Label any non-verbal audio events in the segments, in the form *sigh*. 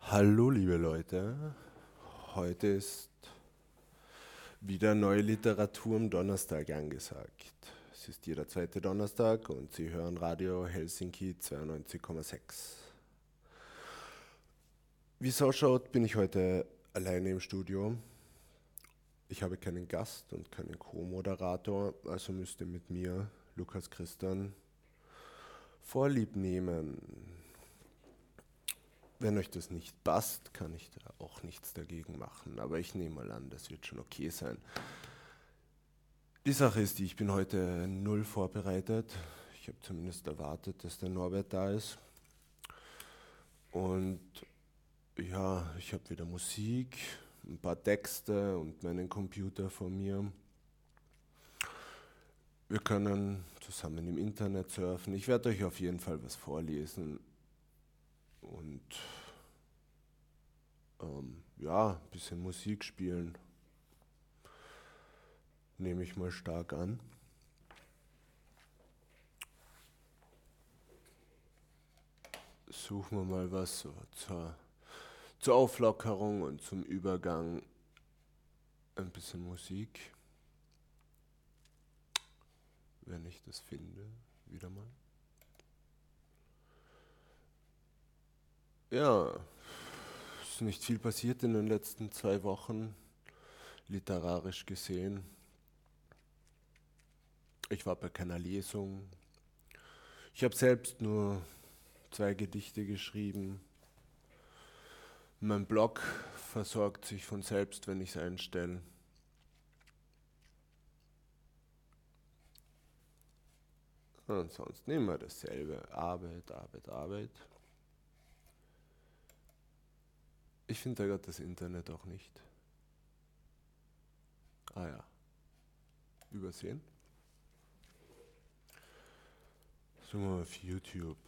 Hallo, liebe Leute. Heute ist wieder neue Literatur am Donnerstag angesagt. Es ist jeder zweite Donnerstag und Sie hören Radio Helsinki 92,6. Wie es ausschaut, bin ich heute alleine im Studio. Ich habe keinen Gast und keinen Co-Moderator, also müsste mit mir Lukas Christian Vorlieb nehmen. Wenn euch das nicht passt, kann ich da auch nichts dagegen machen, aber ich nehme mal an, das wird schon okay sein. Die Sache ist die, ich bin heute null vorbereitet. Ich habe zumindest erwartet, dass der Norbert da ist. Und ja, ich habe wieder Musik, ein paar Texte und meinen Computer vor mir. Wir können zusammen im Internet surfen. Ich werde euch auf jeden Fall was vorlesen und ähm, ja, ein bisschen Musik spielen. Nehme ich mal stark an. Suchen wir mal was so zur zur Auflockerung und zum Übergang ein bisschen Musik, wenn ich das finde, wieder mal. Ja, es ist nicht viel passiert in den letzten zwei Wochen, literarisch gesehen. Ich war bei keiner Lesung. Ich habe selbst nur zwei Gedichte geschrieben. Mein Blog versorgt sich von selbst, wenn ich es einstelle. Ansonsten immer dasselbe. Arbeit, Arbeit, Arbeit. Ich finde da gerade das Internet auch nicht. Ah ja. Übersehen. So mal auf YouTube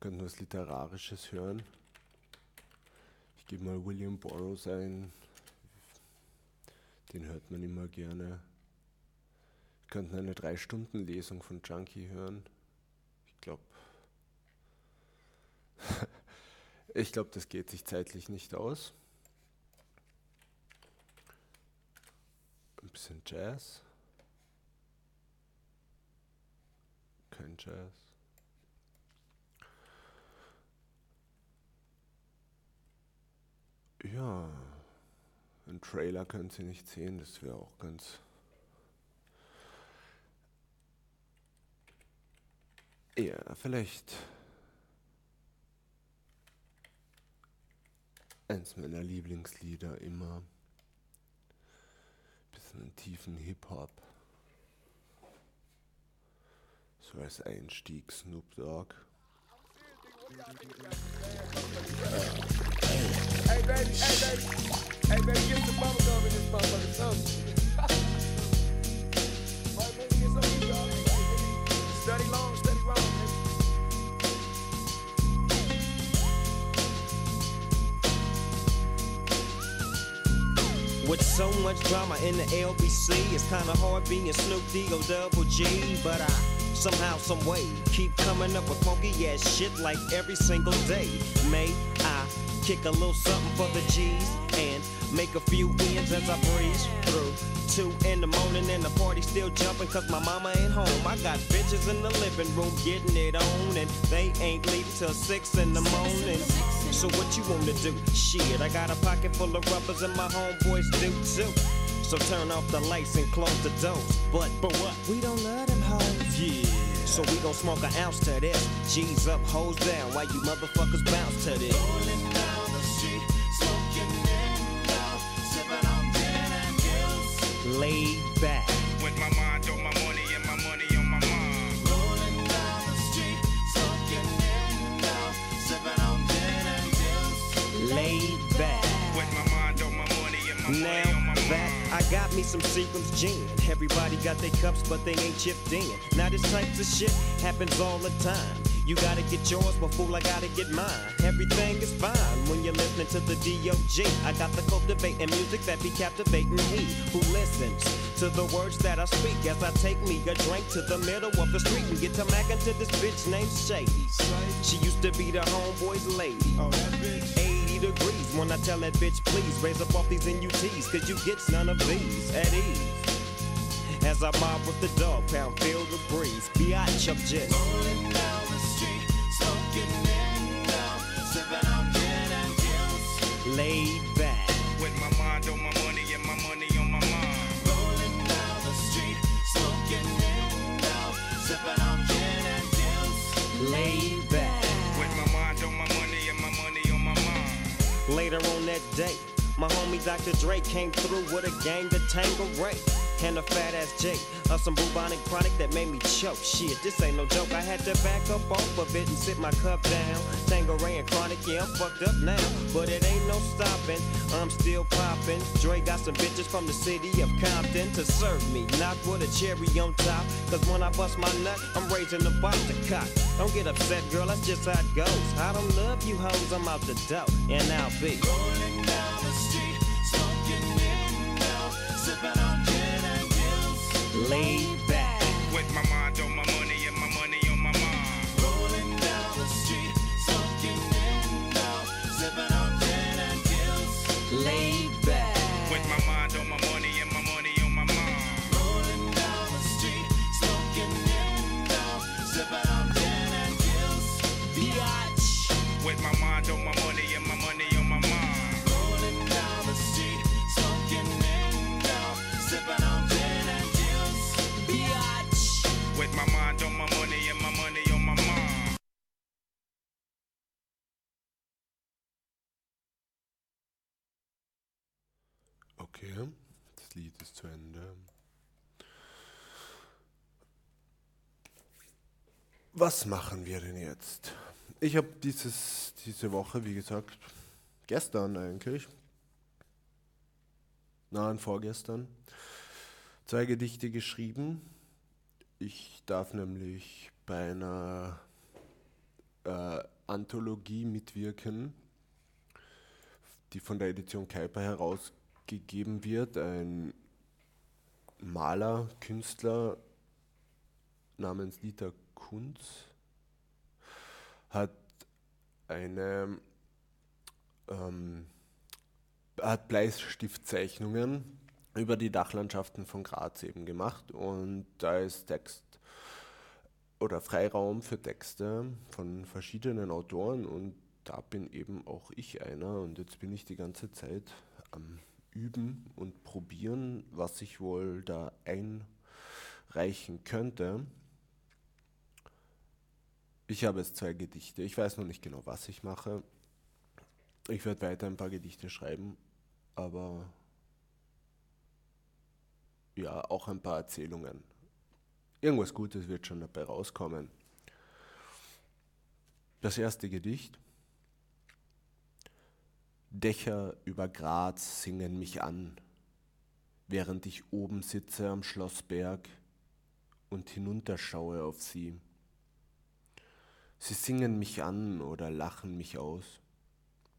könnten was Literarisches hören. Ich gebe mal William Burroughs ein. Den hört man immer gerne. Könnten eine 3-Stunden-Lesung von Junkie hören. Ich glaube, *laughs* ich glaube, das geht sich zeitlich nicht aus. Ein bisschen Jazz. Kein Jazz. Ja, ein Trailer können Sie nicht sehen, das wäre auch ganz... Ja, vielleicht eins meiner Lieblingslieder immer. Bisschen tiefen Hip-Hop. So als Einstieg Snoop Dogg. Hey baby, hey baby, hey baby, get some bubble in this motherfucker, something. right, baby, get some y'all. Study long, so much drama in the LBC, it's kinda hard being Snoop D-O double G, but I somehow, some way keep coming up with funky ass shit like every single day. May I Kick a little something for the G's and make a few ends as I breeze through. Two in the morning and the party still jumping cause my mama ain't home. I got bitches in the living room getting it on and they ain't leaving till six in the morning. So what you wanna do? Shit, I got a pocket full of rubbers and my homeboys do too. So turn off the lights and close the doors. But, but what? We don't let them hoes. Yeah. So we gon' smoke an ounce to this. G's up, hoes down, Why you motherfuckers bounce to this. Laid back. With my mind on my money and my money on my mind. Rolling down the street, smoking in sipping on gin and juice. Laid back. With my mind on my money and my now, money on my that mind. I got me some Seagram's gin. Everybody got their cups, but they ain't chipped in. Now this type of shit happens all the time. You gotta get yours, fool, I gotta get mine. Everything is fine when you're listening to the D.O.G. I got the cultivating music that be captivating he who listens to the words that I speak as I take me a drink to the middle of the street and get to mackin' to this bitch named Shady. She used to be the homeboy's lady. 80 degrees when I tell that bitch, please raise up off these NUTs, cause you get none of these at ease. As I mob with the dog pound, feel the breeze. Biatch, I'm just Later on that day, my homie Dr. Dre came through with a gang to Tango Ray. And a fat ass J of some bubonic chronic that made me choke. Shit, this ain't no joke. I had to back up off of it and sit my cup down. Tango Ray and chronic, yeah, I'm fucked up now. But it ain't no stopping. I'm still popping. Dre got some bitches from the city of Compton to serve me. Not with a cherry on top. Cause when I bust my nut, I'm raising the bar to cock. Don't get upset, girl, that's just how it goes. I don't love you hoes, I'm out the dough. And I'll be. late. Was machen wir denn jetzt? Ich habe dieses diese Woche, wie gesagt, gestern eigentlich, nein, vorgestern, zwei Gedichte geschrieben. Ich darf nämlich bei einer äh, Anthologie mitwirken, die von der Edition Kuiper herausgegeben wird. Ein Maler, Künstler namens Dieter Kunz hat eine ähm, hat Bleistiftzeichnungen über die Dachlandschaften von Graz eben gemacht und da ist Text oder Freiraum für Texte von verschiedenen Autoren und da bin eben auch ich einer und jetzt bin ich die ganze Zeit am Üben und probieren, was ich wohl da einreichen könnte. Ich habe jetzt zwei Gedichte. Ich weiß noch nicht genau, was ich mache. Ich werde weiter ein paar Gedichte schreiben, aber ja, auch ein paar Erzählungen. Irgendwas Gutes wird schon dabei rauskommen. Das erste Gedicht. Dächer über Graz singen mich an, während ich oben sitze am Schlossberg und hinunterschaue auf sie. Sie singen mich an oder lachen mich aus,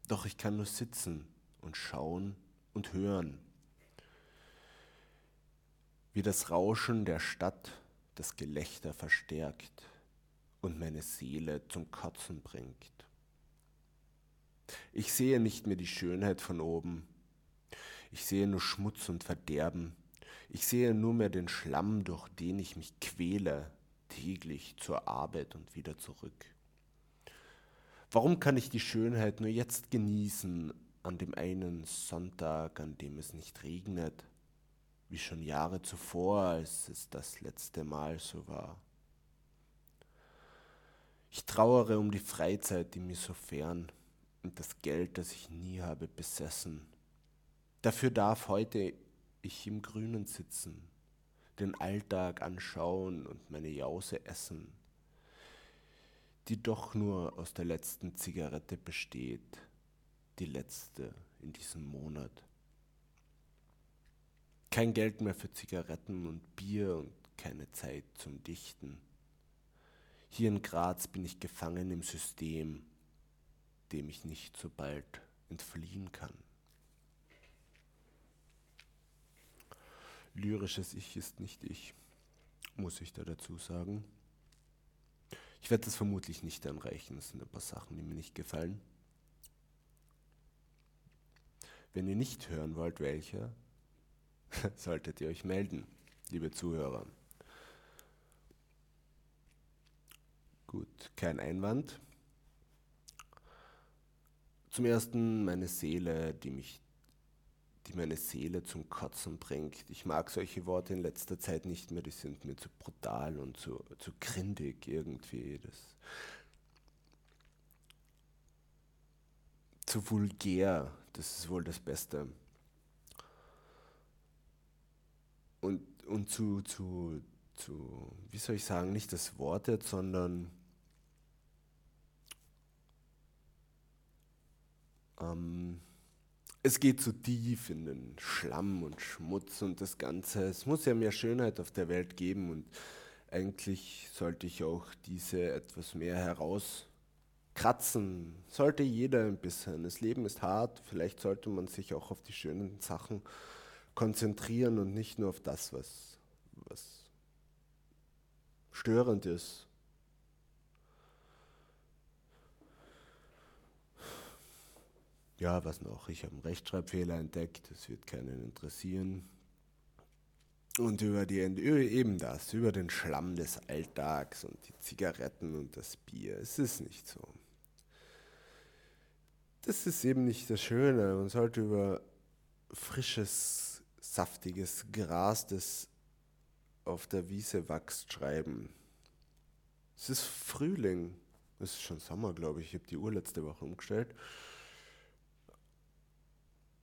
doch ich kann nur sitzen und schauen und hören, wie das Rauschen der Stadt das Gelächter verstärkt und meine Seele zum Kotzen bringt. Ich sehe nicht mehr die Schönheit von oben. Ich sehe nur Schmutz und Verderben. Ich sehe nur mehr den Schlamm, durch den ich mich quäle, täglich zur Arbeit und wieder zurück. Warum kann ich die Schönheit nur jetzt genießen, an dem einen Sonntag, an dem es nicht regnet, wie schon Jahre zuvor, als es das letzte Mal so war? Ich trauere um die Freizeit, die mir so fern und das Geld, das ich nie habe besessen. Dafür darf heute ich im Grünen sitzen, den Alltag anschauen und meine Jause essen, die doch nur aus der letzten Zigarette besteht, die letzte in diesem Monat. Kein Geld mehr für Zigaretten und Bier und keine Zeit zum Dichten. Hier in Graz bin ich gefangen im System, dem ich nicht so bald entfliehen kann. Lyrisches Ich ist nicht ich, muss ich da dazu sagen. Ich werde das vermutlich nicht anreichen, es sind ein paar Sachen, die mir nicht gefallen. Wenn ihr nicht hören wollt, welche, *laughs* solltet ihr euch melden, liebe Zuhörer. Gut, kein Einwand. Zum ersten meine Seele, die mich, die meine Seele zum Kotzen bringt. Ich mag solche Worte in letzter Zeit nicht mehr, die sind mir zu brutal und zu, zu grindig irgendwie. Das, zu vulgär, das ist wohl das Beste. Und, und zu, zu, zu, wie soll ich sagen, nicht das Wort jetzt, sondern ähm, es geht zu tief in den Schlamm und Schmutz und das Ganze. Es muss ja mehr Schönheit auf der Welt geben und eigentlich sollte ich auch diese etwas mehr herauskratzen. Sollte jeder ein bisschen. Das Leben ist hart, vielleicht sollte man sich auch auf die schönen Sachen konzentrieren und nicht nur auf das, was, was störend ist. Ja, was noch? Ich habe einen Rechtschreibfehler entdeckt, das wird keinen interessieren. Und über die, eben das, über den Schlamm des Alltags und die Zigaretten und das Bier. Es ist nicht so. Das ist eben nicht das Schöne. Man sollte über frisches, saftiges Gras, das auf der Wiese wächst, schreiben. Es ist Frühling. Es ist schon Sommer, glaube ich. Ich habe die Uhr letzte Woche umgestellt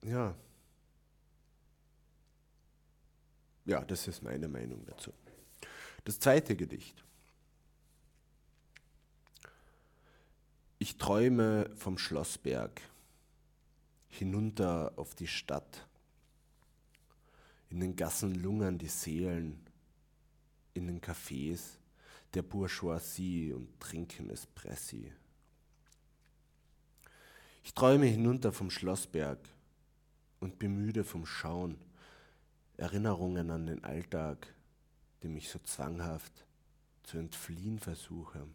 ja. Ja, das ist meine Meinung dazu. Das zweite Gedicht. Ich träume vom Schlossberg hinunter auf die Stadt. In den Gassen lungern die Seelen, in den Cafés der Bourgeoisie und trinken Espressi. Ich träume hinunter vom Schlossberg und bin müde vom Schauen, Erinnerungen an den Alltag, dem ich so zwanghaft zu entfliehen versuche.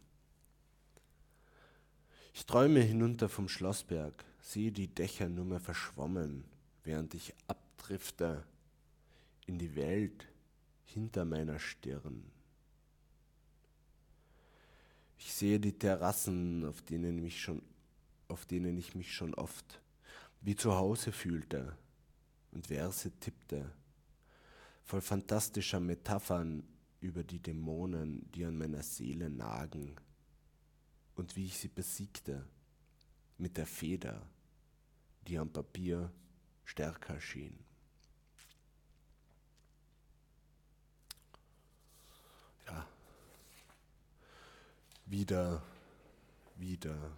Ich träume hinunter vom Schlossberg, sehe die Dächer nur mehr verschwommen, während ich abdrifte in die Welt hinter meiner Stirn. Ich sehe die Terrassen, auf denen, mich schon, auf denen ich mich schon oft wie zu Hause fühlte und Verse tippte, voll fantastischer Metaphern über die Dämonen, die an meiner Seele nagen und wie ich sie besiegte mit der Feder, die am Papier stärker schien. Ja, wieder, wieder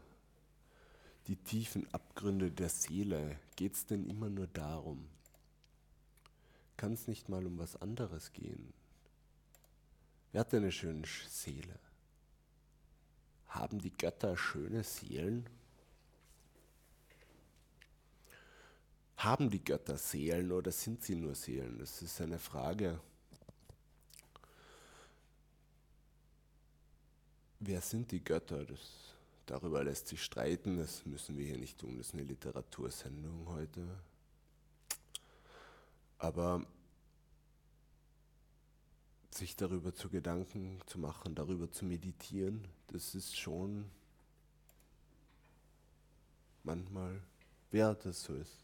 die tiefen Abgründe der Seele, geht es denn immer nur darum? Kann es nicht mal um was anderes gehen? Wer hat eine schöne Seele? Haben die Götter schöne Seelen? Haben die Götter Seelen oder sind sie nur Seelen? Das ist eine Frage. Wer sind die Götter? Das Darüber lässt sich streiten, das müssen wir hier nicht tun, das ist eine Literatursendung heute. Aber sich darüber zu Gedanken zu machen, darüber zu meditieren, das ist schon manchmal wert, dass so ist.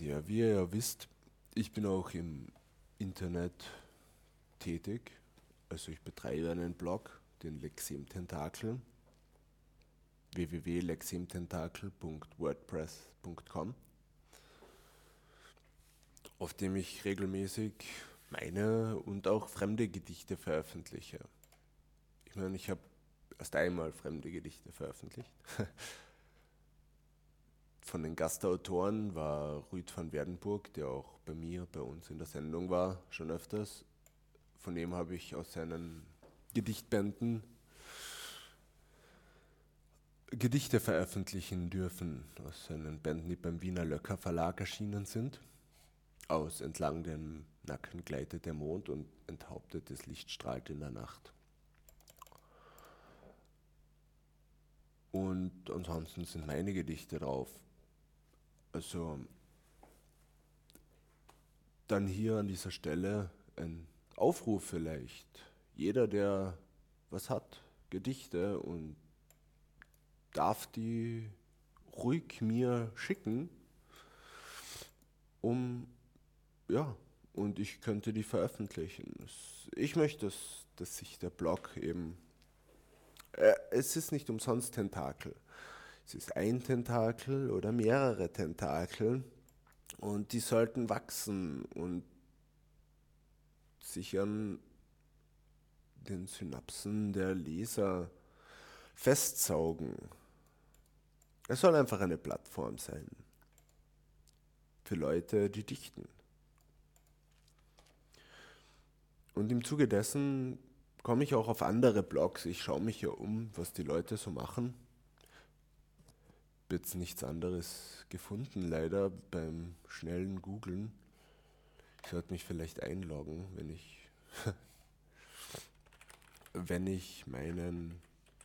Ja, wie ihr ja wisst, ich bin auch im Internet tätig also ich betreibe einen Blog, den Lexim Tentakel, www.leximtentakel.wordpress.com, auf dem ich regelmäßig meine und auch fremde Gedichte veröffentliche. Ich meine, ich habe erst einmal fremde Gedichte veröffentlicht. *laughs* Von den Gastautoren war Rüd van Werdenburg, der auch bei mir, bei uns in der Sendung war, schon öfters von dem habe ich aus seinen Gedichtbänden Gedichte veröffentlichen dürfen, aus seinen Bänden, die beim Wiener Löcker Verlag erschienen sind. Aus Entlang dem Nacken gleitet der Mond und enthauptetes Licht strahlt in der Nacht. Und ansonsten sind meine Gedichte drauf. Also dann hier an dieser Stelle ein Aufruf vielleicht. Jeder, der was hat, Gedichte und darf die ruhig mir schicken, um, ja, und ich könnte die veröffentlichen. Ich möchte, dass, dass sich der Blog eben, äh, es ist nicht umsonst Tentakel. Es ist ein Tentakel oder mehrere Tentakel und die sollten wachsen und sich an den Synapsen der Leser festsaugen. Es soll einfach eine Plattform sein für Leute, die dichten. Und im Zuge dessen komme ich auch auf andere Blogs. Ich schaue mich ja um, was die Leute so machen. Jetzt nichts anderes gefunden, leider beim schnellen Googlen. Ich sollte mich vielleicht einloggen, wenn ich, *laughs* wenn ich meinen,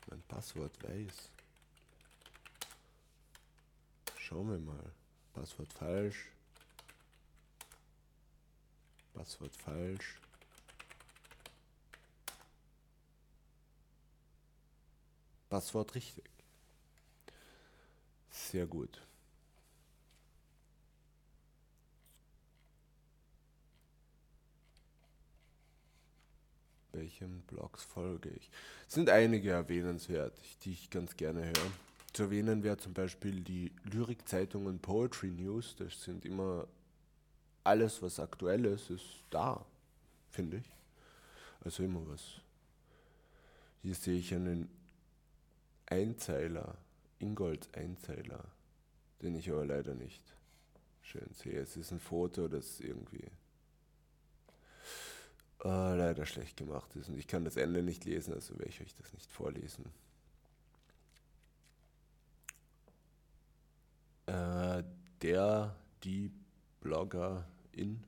mein Passwort weiß. Schauen wir mal. Passwort falsch. Passwort falsch. Passwort richtig. Sehr gut. Welchen Blogs folge ich? Es sind einige erwähnenswert, die ich ganz gerne höre. Zu erwähnen wäre zum Beispiel die Lyrikzeitung und Poetry News. Das sind immer alles, was aktuell ist, ist da, finde ich. Also immer was. Hier sehe ich einen Einzeiler, Ingolds Einzeiler, den ich aber leider nicht schön sehe. Es ist ein Foto, das irgendwie äh, leider schlecht gemacht ist und ich kann das Ende nicht lesen, also werde ich euch das nicht vorlesen. Äh, der, die Bloggerin,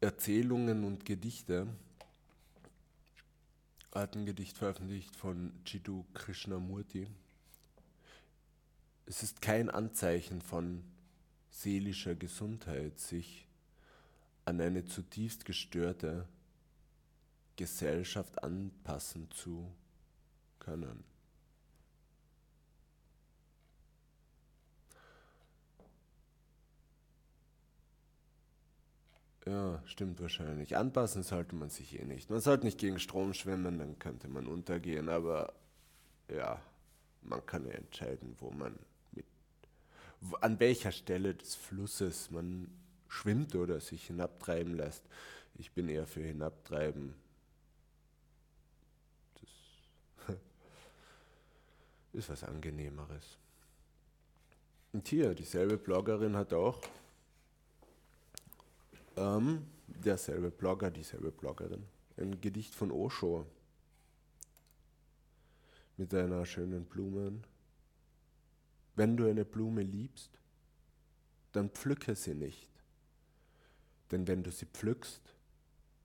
Erzählungen und Gedichte hat ein Gedicht veröffentlicht von Jiddu Krishnamurti. Es ist kein Anzeichen von seelischer Gesundheit, sich an eine zutiefst gestörte Gesellschaft anpassen zu können. Ja, stimmt wahrscheinlich. Anpassen sollte man sich eh nicht. Man sollte nicht gegen Strom schwimmen, dann könnte man untergehen, aber ja, man kann ja entscheiden, wo man mit, an welcher Stelle des Flusses man schwimmt oder sich hinabtreiben lässt. Ich bin eher für hinabtreiben. Das *laughs* ist was angenehmeres. Und hier, dieselbe Bloggerin hat auch ähm, derselbe Blogger, dieselbe Bloggerin. Ein Gedicht von Osho mit einer schönen Blume. Wenn du eine Blume liebst, dann pflücke sie nicht. Denn wenn du sie pflückst,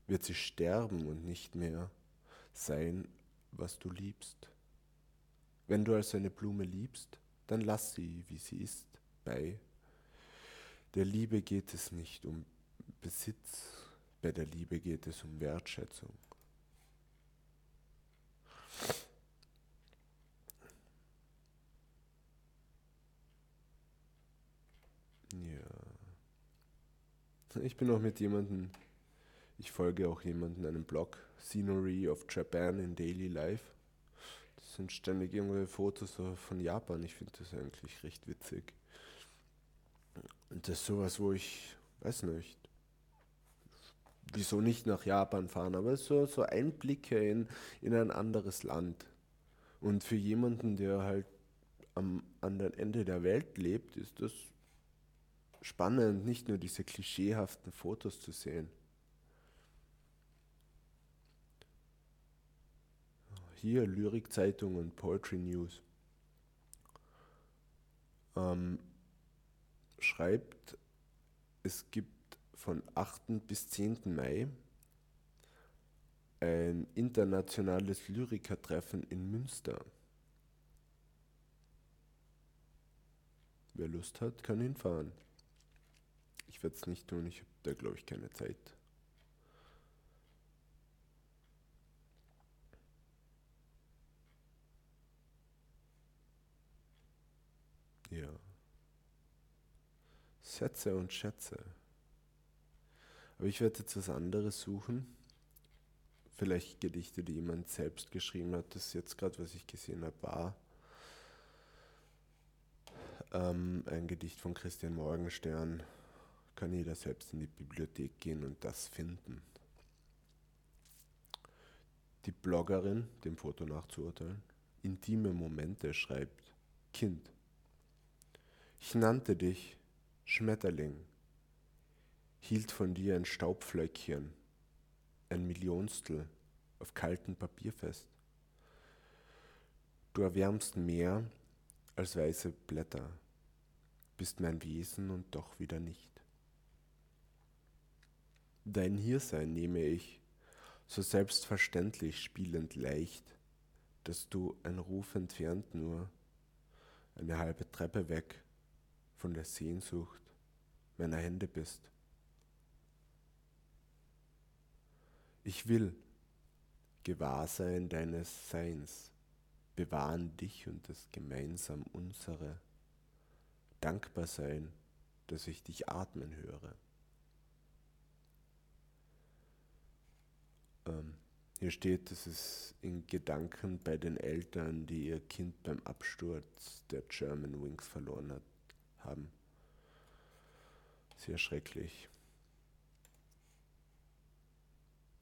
wird sie sterben und nicht mehr sein, was du liebst. Wenn du also eine Blume liebst, dann lass sie, wie sie ist, bei. Der Liebe geht es nicht um Besitz. Bei der Liebe geht es um Wertschätzung. Ich bin auch mit jemandem, ich folge auch jemandem einem Blog, Scenery of Japan in Daily Life. Das sind ständig irgendwelche Fotos von Japan. Ich finde das eigentlich recht witzig. Und das ist sowas, wo ich, weiß nicht, wieso nicht nach Japan fahren, aber so, so Einblicke in, in ein anderes Land. Und für jemanden, der halt am anderen Ende der Welt lebt, ist das spannend, nicht nur diese klischeehaften Fotos zu sehen. Hier Lyrikzeitung und Poetry News. Ähm, schreibt, es gibt von 8. bis 10. Mai ein internationales Lyrikertreffen in Münster. Wer Lust hat, kann hinfahren. Ich werde es nicht tun, ich habe da glaube ich keine Zeit. Ja. Sätze und Schätze. Aber ich werde jetzt was anderes suchen. Vielleicht Gedichte, die jemand selbst geschrieben hat. Das jetzt gerade, was ich gesehen habe, war ähm, ein Gedicht von Christian Morgenstern. Kann jeder selbst in die Bibliothek gehen und das finden. Die Bloggerin, dem Foto nachzuurteilen, intime Momente schreibt, Kind, ich nannte dich Schmetterling, hielt von dir ein Staubflöckchen, ein Millionstel auf kaltem Papier fest. Du erwärmst mehr als weiße Blätter, bist mein Wesen und doch wieder nicht. Dein Hiersein nehme ich so selbstverständlich spielend leicht, dass du ein Ruf entfernt nur, eine halbe Treppe weg von der Sehnsucht meiner Hände bist. Ich will Gewahrsein deines Seins bewahren dich und das gemeinsam unsere, dankbar sein, dass ich dich atmen höre. Ähm, hier steht, dass es in Gedanken bei den Eltern, die ihr Kind beim Absturz der German Wings verloren hat, haben. Sehr schrecklich.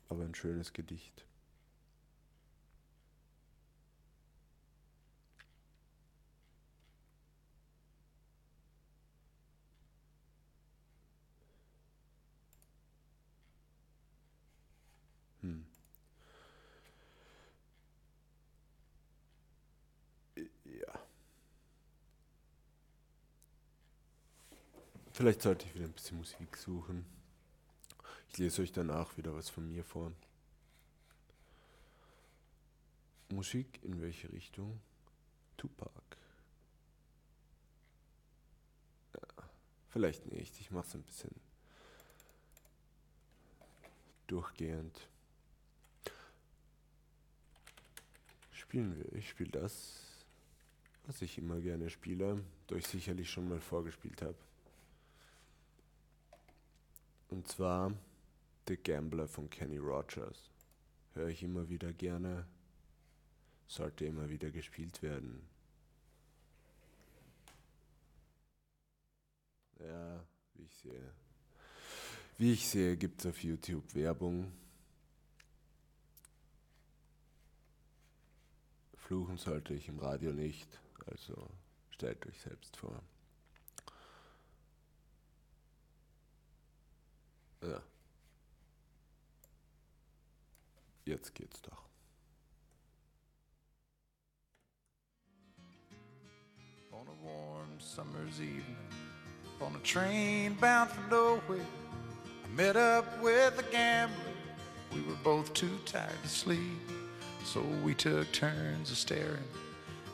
Aber ein schönes Gedicht. Hm. Ja. Vielleicht sollte ich wieder ein bisschen Musik suchen. Ich lese euch danach wieder was von mir vor. Musik in welche Richtung? Tupac. Ja, vielleicht nicht. Ich mache es ein bisschen durchgehend. Spielen wir. Ich spiele das, was ich immer gerne spiele, das ich sicherlich schon mal vorgespielt habe. Und zwar The Gambler von Kenny Rogers. Höre ich immer wieder gerne. Sollte immer wieder gespielt werden. Ja, wie ich sehe. Wie ich sehe, gibt es auf YouTube Werbung. Fluchen sollte ich im Radio nicht, also stellt euch selbst vor. Ja. Jetzt geht's doch. On a warm summer's evening, on a train bound for nowhere, I met up with a gambler. We were both too tired to sleep, so we took turns of staring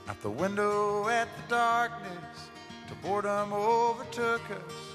out the window at the darkness till boredom overtook us.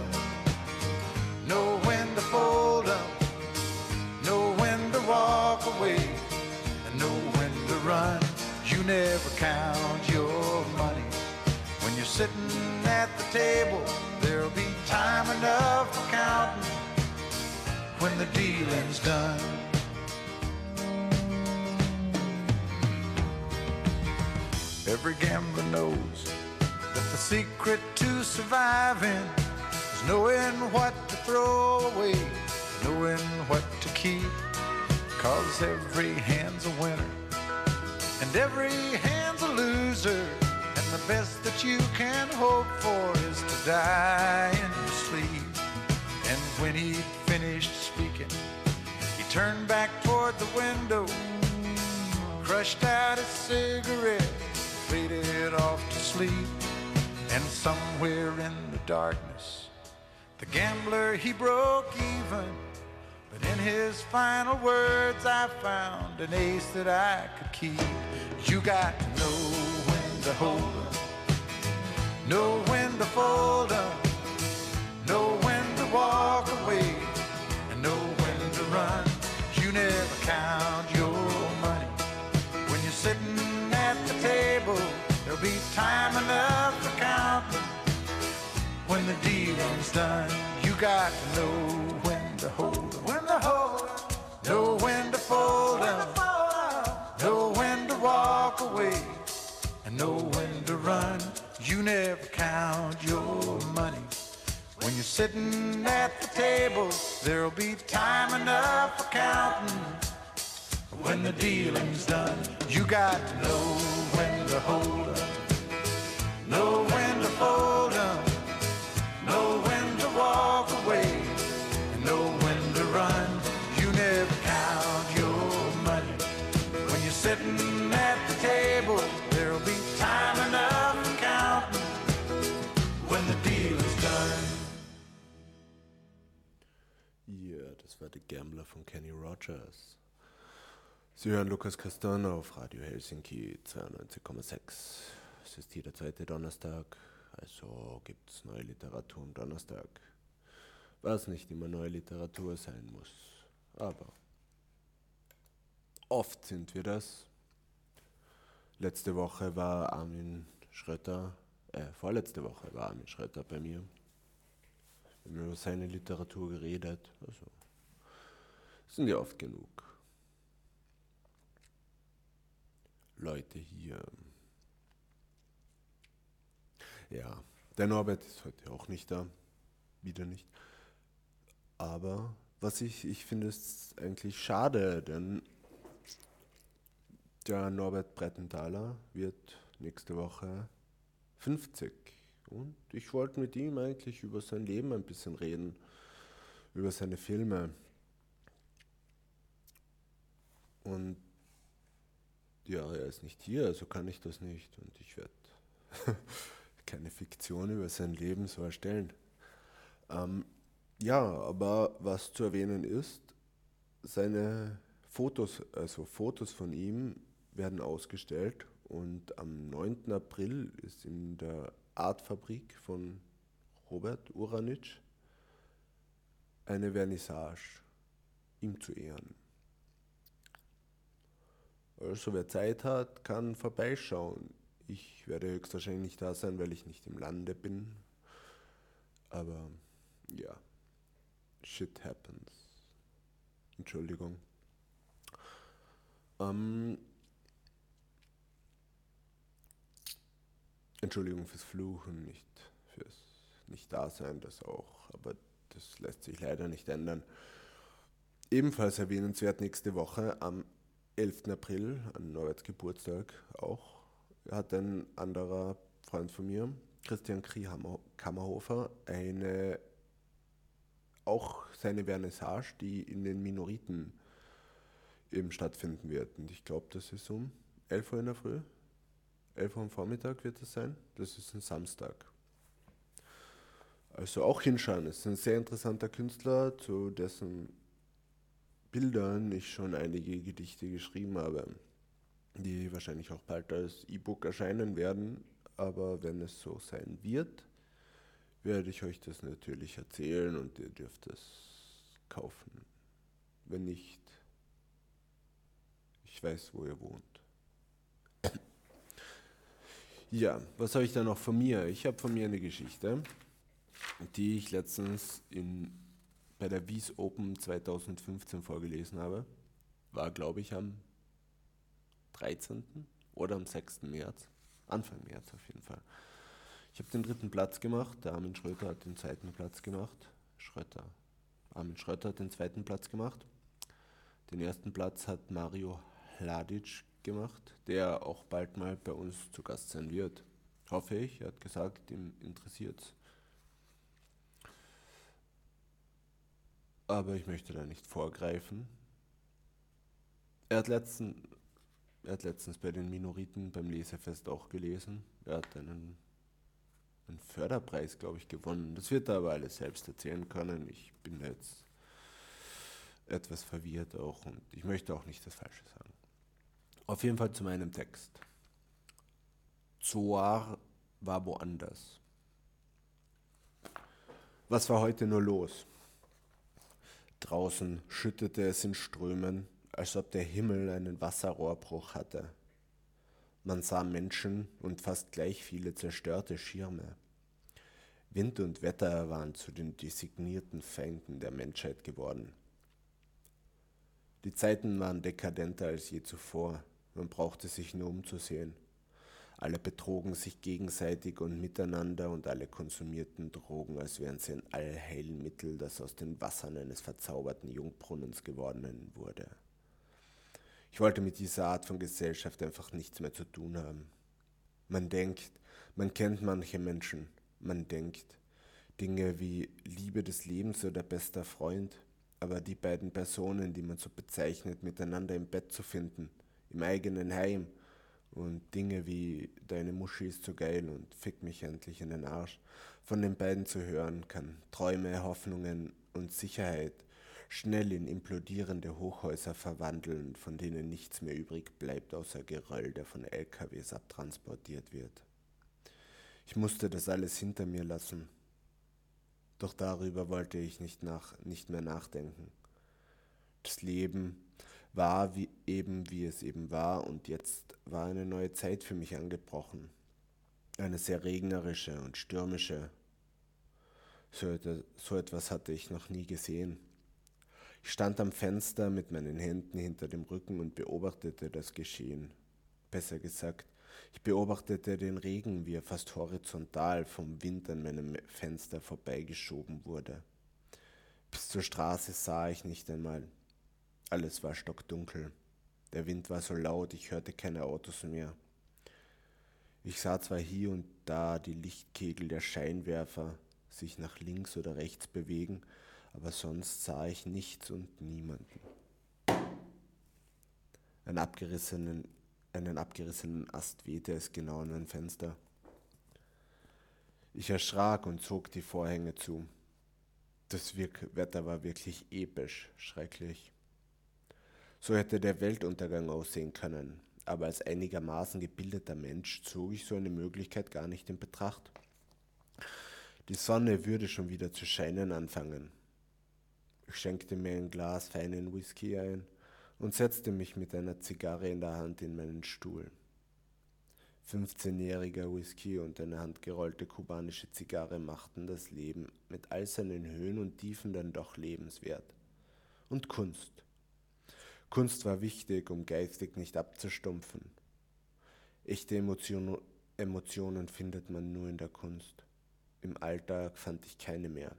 count your money. When you're sitting at the table, there'll be time enough for counting when the dealing's done. Every gambler knows that the secret to surviving is knowing what to throw away, knowing what to keep. Cause every hand's a winner and every hand's a loser. And the best that you can hope for is to die in your sleep. And when he finished speaking, he turned back toward the window, crushed out a cigarette, faded off to sleep. And somewhere in the darkness, the gambler he broke even. But in his final words, I found an ace that I could keep. You got to know when to hold 'em, know when to fold 'em, know when to walk away, and know when to run. You never count your money when you're sitting at the table. There'll be time enough for counting when the dealing's done. You got to know when to hold 'em, away, and know when to run. You never count your money. When you're sitting at the table, there'll be time enough for counting when the dealing's done. You got to know when to hold 'em, know Gambler von Kenny Rogers. Sie hören Lukas Kastan auf Radio Helsinki 92,6. Es ist jeder zweite Donnerstag, also gibt es neue Literatur am Donnerstag. Was nicht immer neue Literatur sein muss, aber oft sind wir das. Letzte Woche war Armin Schröter, äh, vorletzte Woche war Armin Schröter bei mir. Wir haben über seine Literatur geredet. Also, sind ja oft genug Leute hier. Ja, der Norbert ist heute auch nicht da. Wieder nicht. Aber was ich, ich finde es eigentlich schade, denn der Norbert Brettenthaler wird nächste Woche 50. Und ich wollte mit ihm eigentlich über sein Leben ein bisschen reden, über seine Filme. Und ja, er ist nicht hier, also kann ich das nicht. Und ich werde *laughs* keine Fiktion über sein Leben so erstellen. Ähm, ja, aber was zu erwähnen ist, seine Fotos, also Fotos von ihm werden ausgestellt und am 9. April ist in der Artfabrik von Robert Uranitsch eine Vernissage ihm zu ehren. Also wer Zeit hat, kann vorbeischauen. Ich werde höchstwahrscheinlich nicht da sein, weil ich nicht im Lande bin. Aber ja, shit happens. Entschuldigung. Ähm, Entschuldigung fürs Fluchen, nicht fürs Nicht-Dasein, das auch, aber das lässt sich leider nicht ändern. Ebenfalls erwähnenswert nächste Woche am 11. April, an Norberts Geburtstag auch, hat ein anderer Freund von mir, Christian Kammerhofer, eine, auch seine Vernissage, die in den Minoriten eben stattfinden wird. Und ich glaube, das ist um 11 Uhr in der Früh. 11 Uhr am Vormittag wird es sein. Das ist ein Samstag. Also auch hinschauen. Es ist ein sehr interessanter Künstler, zu dessen Bildern ich schon einige Gedichte geschrieben habe, die wahrscheinlich auch bald als E-Book erscheinen werden. Aber wenn es so sein wird, werde ich euch das natürlich erzählen und ihr dürft es kaufen. Wenn nicht, ich weiß, wo ihr wohnt. Ja, was habe ich da noch von mir? Ich habe von mir eine Geschichte, die ich letztens in, bei der Wies Open 2015 vorgelesen habe. War, glaube ich, am 13. oder am 6. März. Anfang März auf jeden Fall. Ich habe den dritten Platz gemacht, der Armin Schröter hat den zweiten Platz gemacht. Schröter. Armin Schröter hat den zweiten Platz gemacht. Den ersten Platz hat Mario Hladic gemacht, der auch bald mal bei uns zu Gast sein wird. Hoffe ich. Er hat gesagt, ihm interessiert Aber ich möchte da nicht vorgreifen. Er hat, letzten, er hat letztens bei den Minoriten beim Lesefest auch gelesen. Er hat einen, einen Förderpreis, glaube ich, gewonnen. Das wird er aber alles selbst erzählen können. Ich bin jetzt etwas verwirrt auch und ich möchte auch nicht das Falsche sagen. Auf jeden Fall zu meinem Text. Zoar war woanders. Was war heute nur los? Draußen schüttete es in Strömen, als ob der Himmel einen Wasserrohrbruch hatte. Man sah Menschen und fast gleich viele zerstörte Schirme. Wind und Wetter waren zu den designierten Feinden der Menschheit geworden. Die Zeiten waren dekadenter als je zuvor, man brauchte sich nur umzusehen. Alle betrogen sich gegenseitig und miteinander und alle konsumierten Drogen, als wären sie ein Allheilmittel, das aus den Wassern eines verzauberten Jungbrunnens geworden wurde. Ich wollte mit dieser Art von Gesellschaft einfach nichts mehr zu tun haben. Man denkt, man kennt manche Menschen, man denkt Dinge wie Liebe des Lebens oder bester Freund, aber die beiden Personen, die man so bezeichnet, miteinander im Bett zu finden, im eigenen Heim und Dinge wie deine Muschi ist so geil und fick mich endlich in den Arsch, von den beiden zu hören kann, Träume, Hoffnungen und Sicherheit schnell in implodierende Hochhäuser verwandeln, von denen nichts mehr übrig bleibt außer Geröll, der von LKWs abtransportiert wird. Ich musste das alles hinter mir lassen doch darüber wollte ich nicht, nach, nicht mehr nachdenken. Das Leben war wie, eben, wie es eben war, und jetzt war eine neue Zeit für mich angebrochen. Eine sehr regnerische und stürmische. So, so etwas hatte ich noch nie gesehen. Ich stand am Fenster mit meinen Händen hinter dem Rücken und beobachtete das Geschehen. Besser gesagt, ich beobachtete den Regen, wie er fast horizontal vom Wind an meinem Fenster vorbeigeschoben wurde. Bis zur Straße sah ich nicht einmal. Alles war stockdunkel. Der Wind war so laut, ich hörte keine Autos mehr. Ich sah zwar hier und da die Lichtkegel der Scheinwerfer sich nach links oder rechts bewegen, aber sonst sah ich nichts und niemanden. Ein abgerissenen einen abgerissenen Ast wehte es genau an mein Fenster. Ich erschrak und zog die Vorhänge zu. Das Wetter war wirklich episch, schrecklich. So hätte der Weltuntergang aussehen können, aber als einigermaßen gebildeter Mensch zog ich so eine Möglichkeit gar nicht in Betracht. Die Sonne würde schon wieder zu scheinen anfangen. Ich schenkte mir ein Glas feinen Whisky ein und setzte mich mit einer Zigarre in der Hand in meinen Stuhl. 15-jähriger Whisky und eine handgerollte kubanische Zigarre machten das Leben mit all seinen Höhen und Tiefen dann doch lebenswert. Und Kunst. Kunst war wichtig, um geistig nicht abzustumpfen. Echte Emotionen, Emotionen findet man nur in der Kunst. Im Alltag fand ich keine mehr.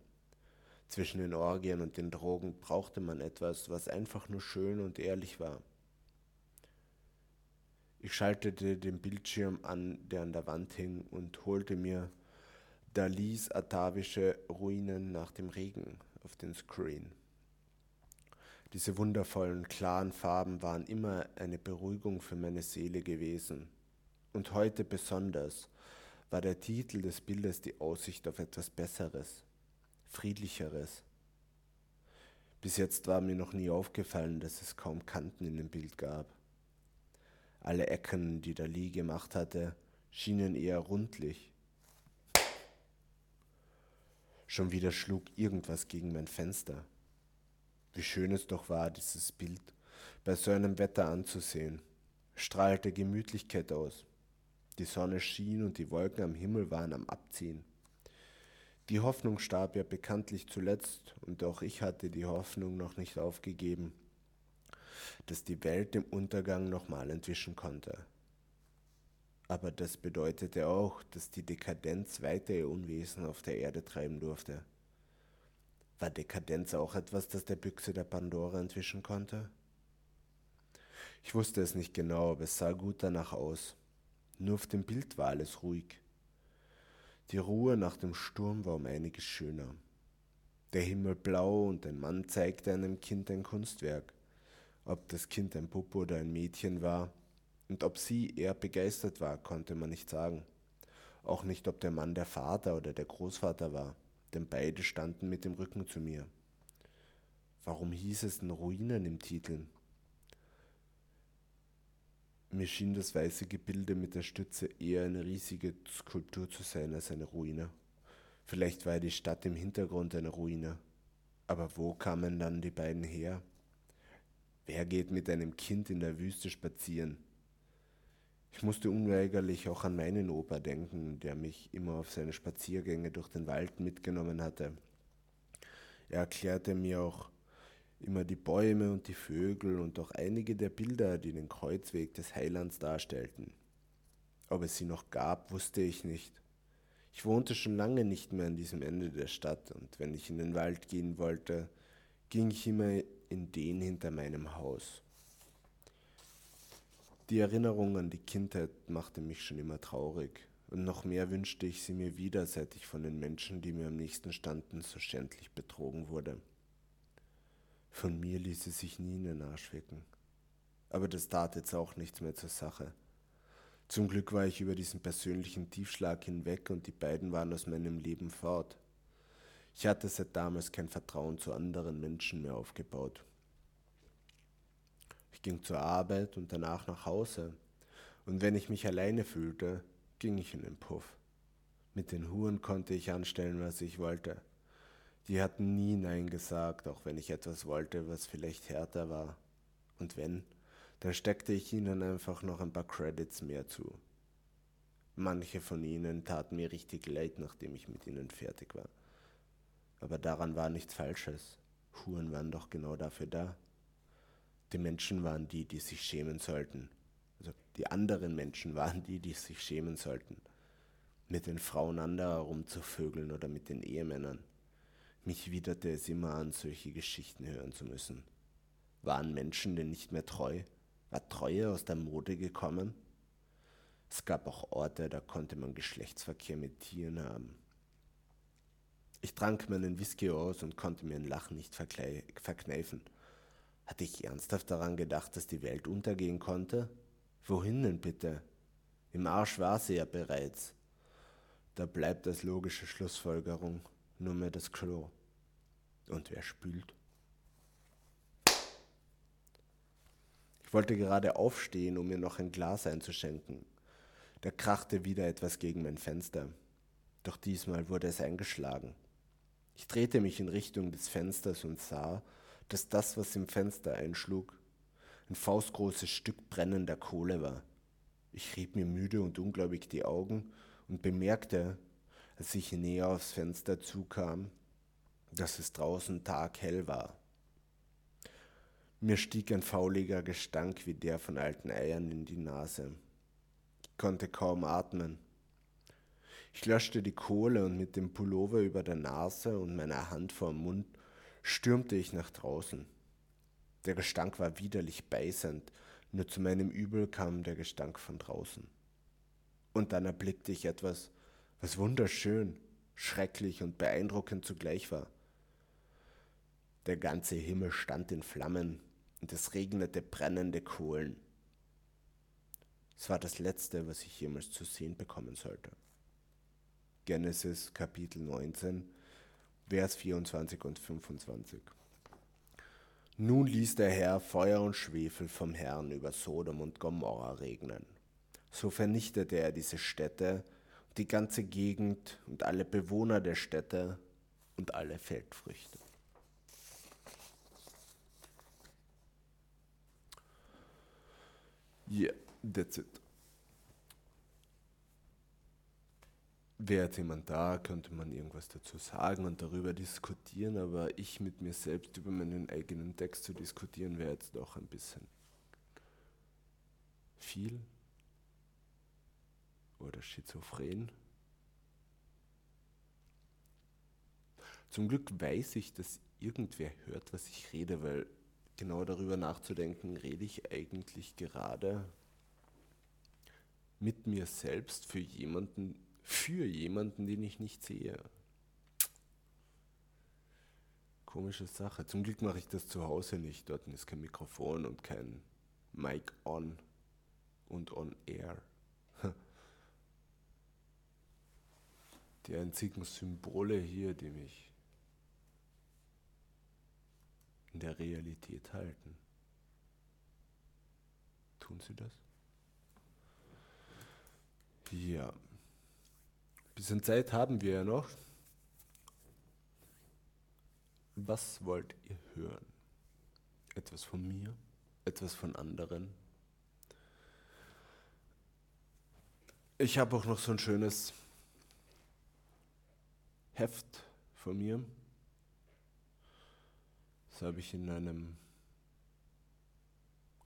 Zwischen den Orgien und den Drogen brauchte man etwas, was einfach nur schön und ehrlich war. Ich schaltete den Bildschirm an, der an der Wand hing, und holte mir Dalis atavische Ruinen nach dem Regen auf den Screen. Diese wundervollen, klaren Farben waren immer eine Beruhigung für meine Seele gewesen. Und heute besonders war der Titel des Bildes die Aussicht auf etwas Besseres friedlicheres. Bis jetzt war mir noch nie aufgefallen, dass es kaum Kanten in dem Bild gab. Alle Ecken, die Dali gemacht hatte, schienen eher rundlich. Schon wieder schlug irgendwas gegen mein Fenster. Wie schön es doch war, dieses Bild bei so einem Wetter anzusehen, strahlte Gemütlichkeit aus. Die Sonne schien und die Wolken am Himmel waren am Abziehen. Die Hoffnung starb ja bekanntlich zuletzt, und auch ich hatte die Hoffnung noch nicht aufgegeben, dass die Welt dem Untergang nochmal entwischen konnte. Aber das bedeutete auch, dass die Dekadenz weiter ihr Unwesen auf der Erde treiben durfte. War Dekadenz auch etwas, das der Büchse der Pandora entwischen konnte? Ich wusste es nicht genau, aber es sah gut danach aus. Nur auf dem Bild war alles ruhig. Die Ruhe nach dem Sturm war um einiges schöner. Der Himmel blau und ein Mann zeigte einem Kind ein Kunstwerk. Ob das Kind ein Puppe oder ein Mädchen war und ob sie eher begeistert war, konnte man nicht sagen. Auch nicht, ob der Mann der Vater oder der Großvater war, denn beide standen mit dem Rücken zu mir. Warum hieß es denn Ruinen im Titel? Mir schien das weiße Gebilde mit der Stütze eher eine riesige Skulptur zu sein als eine Ruine. Vielleicht war die Stadt im Hintergrund eine Ruine. Aber wo kamen dann die beiden her? Wer geht mit einem Kind in der Wüste spazieren? Ich musste unweigerlich auch an meinen Opa denken, der mich immer auf seine Spaziergänge durch den Wald mitgenommen hatte. Er erklärte mir auch, immer die Bäume und die Vögel und auch einige der Bilder, die den Kreuzweg des Heilands darstellten. Ob es sie noch gab, wusste ich nicht. Ich wohnte schon lange nicht mehr an diesem Ende der Stadt, und wenn ich in den Wald gehen wollte, ging ich immer in den hinter meinem Haus. Die Erinnerung an die Kindheit machte mich schon immer traurig, und noch mehr wünschte ich sie mir wieder, seit ich von den Menschen, die mir am nächsten standen, so schändlich betrogen wurde. Von mir ließ es sich nie in den Arsch wecken. Aber das tat jetzt auch nichts mehr zur Sache. Zum Glück war ich über diesen persönlichen Tiefschlag hinweg und die beiden waren aus meinem Leben fort. Ich hatte seit damals kein Vertrauen zu anderen Menschen mehr aufgebaut. Ging zur Arbeit und danach nach Hause. Und wenn ich mich alleine fühlte, ging ich in den Puff. Mit den Huren konnte ich anstellen, was ich wollte. Die hatten nie Nein gesagt, auch wenn ich etwas wollte, was vielleicht härter war. Und wenn, dann steckte ich ihnen einfach noch ein paar Credits mehr zu. Manche von ihnen taten mir richtig leid, nachdem ich mit ihnen fertig war. Aber daran war nichts Falsches. Huren waren doch genau dafür da. Die Menschen waren die, die sich schämen sollten. Also die anderen Menschen waren die, die sich schämen sollten. Mit den Frauen anderer rumzuvögeln oder mit den Ehemännern. Mich widerte es immer an, solche Geschichten hören zu müssen. Waren Menschen denn nicht mehr treu? War Treue aus der Mode gekommen? Es gab auch Orte, da konnte man Geschlechtsverkehr mit Tieren haben. Ich trank meinen Whisky aus und konnte mir ein Lachen nicht verkneifen. Hatte ich ernsthaft daran gedacht, dass die Welt untergehen konnte? Wohin denn bitte? Im Arsch war sie ja bereits. Da bleibt als logische Schlussfolgerung nur mehr das Klo. Und wer spült? Ich wollte gerade aufstehen, um mir noch ein Glas einzuschenken. Da krachte wieder etwas gegen mein Fenster. Doch diesmal wurde es eingeschlagen. Ich drehte mich in Richtung des Fensters und sah, dass das, was im Fenster einschlug, ein faustgroßes Stück brennender Kohle war. Ich rieb mir müde und ungläubig die Augen und bemerkte, als ich näher aufs Fenster zukam, dass es draußen taghell war. Mir stieg ein fauliger Gestank wie der von alten Eiern in die Nase. Ich konnte kaum atmen. Ich löschte die Kohle und mit dem Pullover über der Nase und meiner Hand vor dem Mund stürmte ich nach draußen. Der Gestank war widerlich beißend, nur zu meinem Übel kam der Gestank von draußen. Und dann erblickte ich etwas, was wunderschön, schrecklich und beeindruckend zugleich war. Der ganze Himmel stand in Flammen und es regnete brennende Kohlen. Es war das Letzte, was ich jemals zu sehen bekommen sollte. Genesis Kapitel 19, Vers 24 und 25. Nun ließ der Herr Feuer und Schwefel vom Herrn über Sodom und Gomorra regnen. So vernichtete er diese Städte die ganze Gegend und alle Bewohner der Städte und alle Feldfrüchte. Yeah, that's it. Wäre jetzt jemand da, könnte man irgendwas dazu sagen und darüber diskutieren, aber ich mit mir selbst über meinen eigenen Text zu diskutieren, wäre jetzt doch ein bisschen viel oder schizophren. Zum Glück weiß ich, dass irgendwer hört, was ich rede, weil genau darüber nachzudenken, rede ich eigentlich gerade mit mir selbst für jemanden, für jemanden, den ich nicht sehe. Komische Sache. Zum Glück mache ich das zu Hause nicht. Dort ist kein Mikrofon und kein Mic on und on air. *laughs* Die einzigen Symbole hier, die mich in der Realität halten. Tun sie das? Ja. Bisschen Zeit haben wir ja noch. Was wollt ihr hören? Etwas von mir? Etwas von anderen? Ich habe auch noch so ein schönes Heft von mir. Das habe ich in einem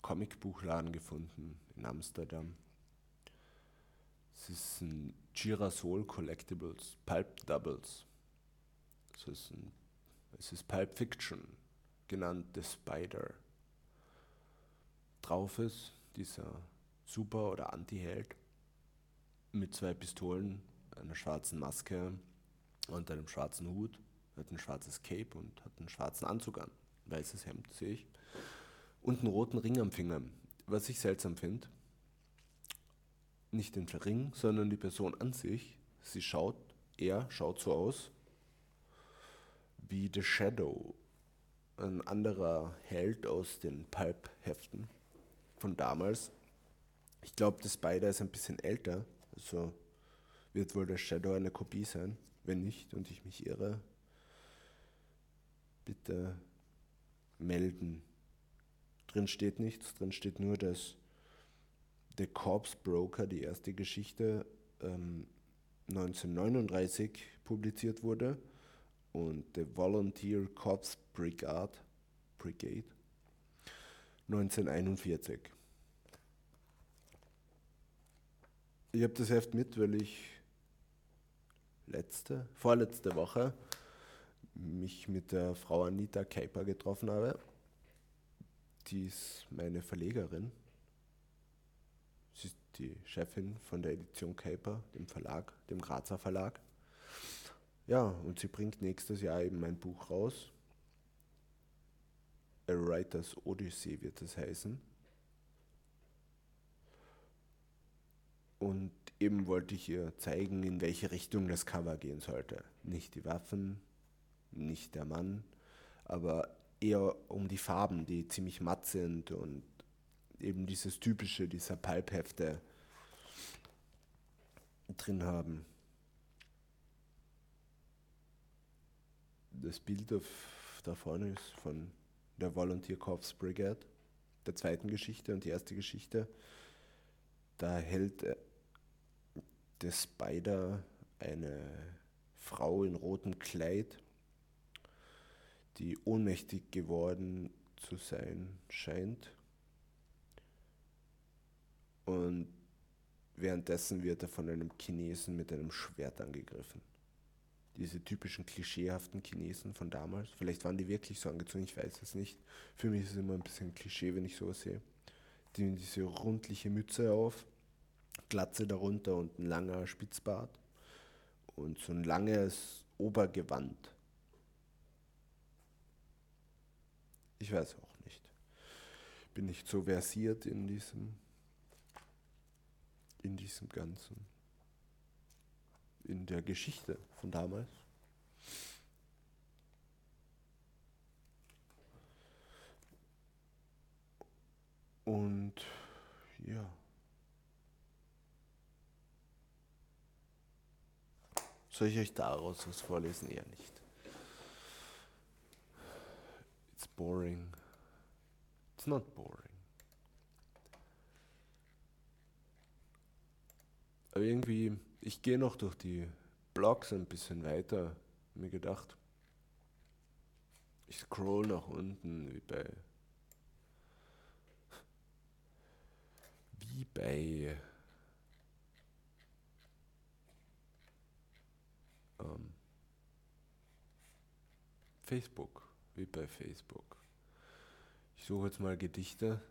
Comicbuchladen gefunden in Amsterdam. Es ist ein Girasol Collectibles Pulp Doubles. Es ist, ein, es ist Pulp Fiction, genannt The Spider. Drauf ist dieser Super- oder Anti-Held mit zwei Pistolen, einer schwarzen Maske und einem schwarzen Hut. Hat ein schwarzes Cape und hat einen schwarzen Anzug an. Weißes Hemd sehe ich. Und einen roten Ring am Finger. Was ich seltsam finde, nicht den Ring, sondern die Person an sich. Sie schaut, er schaut so aus wie The Shadow, ein anderer Held aus den Pulp-Heften von damals. Ich glaube, das Spider ist ein bisschen älter, also wird wohl der Shadow eine Kopie sein. Wenn nicht und ich mich irre, bitte melden. Drin steht nichts, drin steht nur, dass The Corpse Broker, die erste Geschichte, ähm, 1939 publiziert wurde und The Volunteer Corps Brigade, Brigade 1941. Ich habe das Heft mit, weil ich letzte, vorletzte Woche mich mit der Frau Anita Kuiper getroffen habe. Die ist meine Verlegerin. Die Chefin von der Edition Kuiper, dem Verlag, dem Grazer Verlag. Ja, und sie bringt nächstes Jahr eben mein Buch raus. A Writer's Odyssey wird es heißen. Und eben wollte ich ihr zeigen, in welche Richtung das Cover gehen sollte. Nicht die Waffen, nicht der Mann, aber eher um die Farben, die ziemlich matt sind und eben dieses typische dieser Pulphefte drin haben. Das Bild auf, da vorne ist von der Volunteer Corps Brigade, der zweiten Geschichte und die erste Geschichte. Da hält äh, der Spider eine Frau in rotem Kleid, die ohnmächtig geworden zu sein scheint. Und währenddessen wird er von einem Chinesen mit einem Schwert angegriffen. Diese typischen klischeehaften Chinesen von damals. Vielleicht waren die wirklich so angezogen, ich weiß es nicht. Für mich ist es immer ein bisschen Klischee, wenn ich sowas sehe. Die haben diese rundliche Mütze auf Glatze darunter und ein langer Spitzbart und so ein langes Obergewand. Ich weiß auch nicht. Bin nicht so versiert in diesem in diesem Ganzen. In der Geschichte von damals. Und ja. Soll ich euch daraus was vorlesen? Eher nicht. It's boring. It's not boring. Aber irgendwie, ich gehe noch durch die Blogs ein bisschen weiter, mir gedacht, ich scroll nach unten wie bei wie bei ähm, Facebook, wie bei Facebook. Ich suche jetzt mal Gedichte.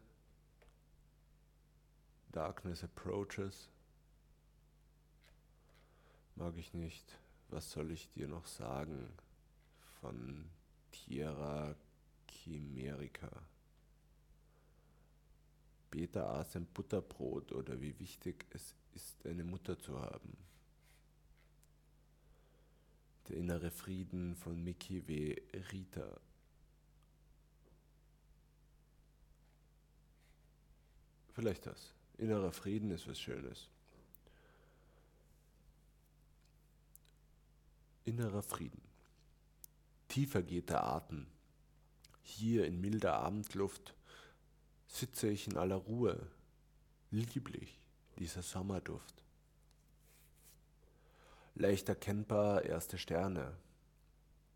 Darkness Approaches. Mag ich nicht. Was soll ich dir noch sagen? Von Tierra Chimerica. Beta aß ein Butterbrot oder wie wichtig es ist, eine Mutter zu haben. Der innere Frieden von Mickey W. Rita. Vielleicht das. Innerer Frieden ist was Schönes. Innerer Frieden. Tiefer geht der Atem. Hier in milder Abendluft sitze ich in aller Ruhe. Lieblich, dieser Sommerduft. Leicht erkennbar erste Sterne,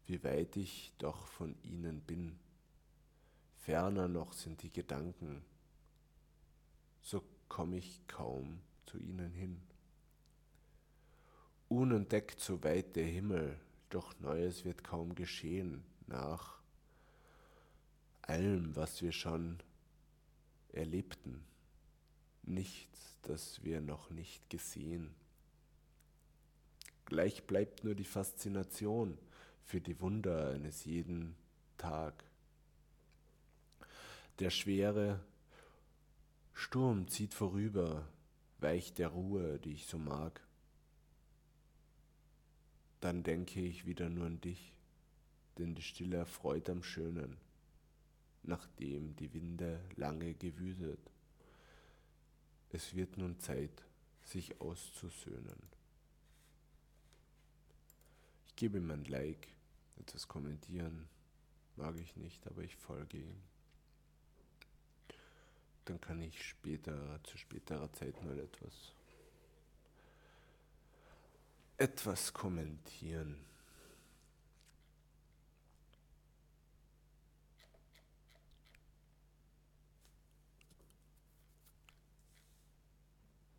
wie weit ich doch von ihnen bin. Ferner noch sind die Gedanken, so komme ich kaum zu ihnen hin. Unentdeckt so weit der Himmel, doch Neues wird kaum geschehen nach allem, was wir schon erlebten, nichts, das wir noch nicht gesehen. Gleich bleibt nur die Faszination für die Wunder eines jeden Tag. Der schwere Sturm zieht vorüber, weicht der Ruhe, die ich so mag. Dann denke ich wieder nur an dich, denn die Stille erfreut am Schönen, nachdem die Winde lange gewütet. Es wird nun Zeit, sich auszusöhnen. Ich gebe ihm ein Like, etwas kommentieren, mag ich nicht, aber ich folge ihm dann kann ich später, zu späterer Zeit mal etwas, etwas kommentieren.